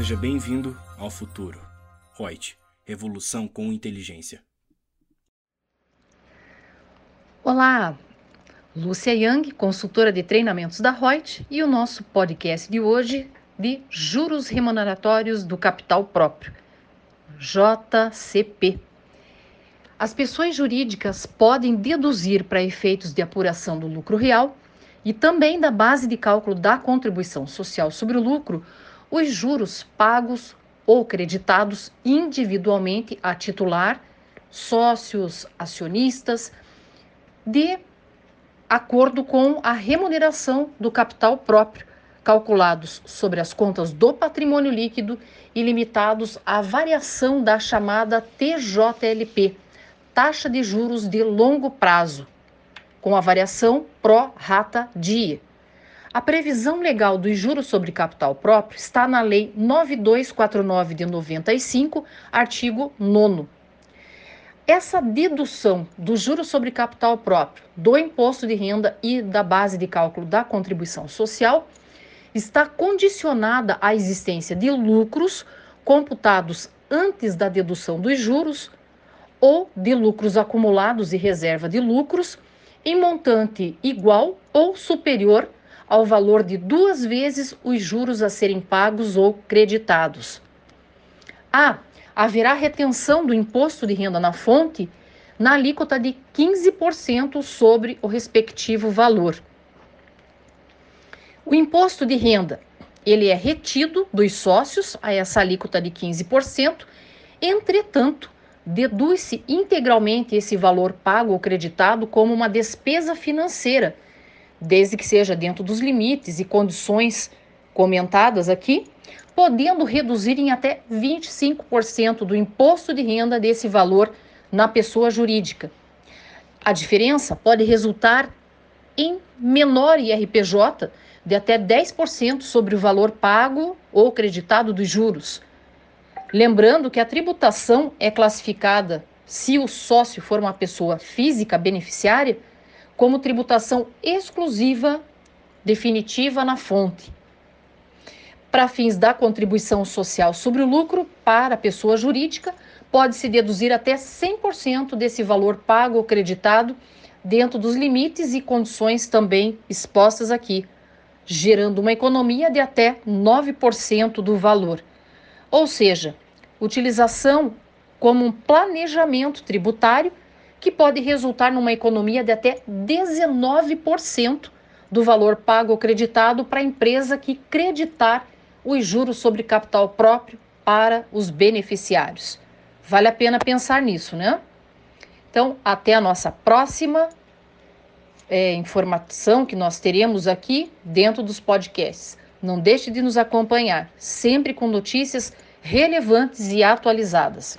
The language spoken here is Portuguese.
Seja bem-vindo ao futuro. Reut, revolução com inteligência. Olá, Lúcia Yang, consultora de treinamentos da Reut, e o nosso podcast de hoje de juros remuneratórios do capital próprio, JCP. As pessoas jurídicas podem deduzir para efeitos de apuração do lucro real e também da base de cálculo da contribuição social sobre o lucro os juros pagos ou creditados individualmente a titular, sócios, acionistas, de acordo com a remuneração do capital próprio, calculados sobre as contas do patrimônio líquido e limitados à variação da chamada TJLP, taxa de juros de longo prazo, com a variação pró rata dia. A previsão legal dos juros sobre capital próprio está na Lei 9249 de 95, artigo 9. Essa dedução do juros sobre capital próprio, do imposto de renda e da base de cálculo da contribuição social está condicionada à existência de lucros computados antes da dedução dos juros ou de lucros acumulados e reserva de lucros em montante igual ou superior ao valor de duas vezes os juros a serem pagos ou creditados. A. Haverá retenção do imposto de renda na fonte na alíquota de 15% sobre o respectivo valor. O imposto de renda, ele é retido dos sócios a essa alíquota de 15%, entretanto, deduz-se integralmente esse valor pago ou creditado como uma despesa financeira desde que seja dentro dos limites e condições comentadas aqui, podendo reduzir em até 25% do imposto de renda desse valor na pessoa jurídica. A diferença pode resultar em menor IRPJ de até 10% sobre o valor pago ou creditado dos juros. Lembrando que a tributação é classificada, se o sócio for uma pessoa física beneficiária, como tributação exclusiva definitiva na fonte. Para fins da contribuição social sobre o lucro para a pessoa jurídica, pode-se deduzir até 100% desse valor pago ou creditado dentro dos limites e condições também expostas aqui, gerando uma economia de até 9% do valor. Ou seja, utilização como um planejamento tributário que pode resultar numa economia de até 19% do valor pago ou creditado para a empresa que creditar os juros sobre capital próprio para os beneficiários. Vale a pena pensar nisso, né? Então, até a nossa próxima é, informação que nós teremos aqui dentro dos podcasts. Não deixe de nos acompanhar, sempre com notícias relevantes e atualizadas.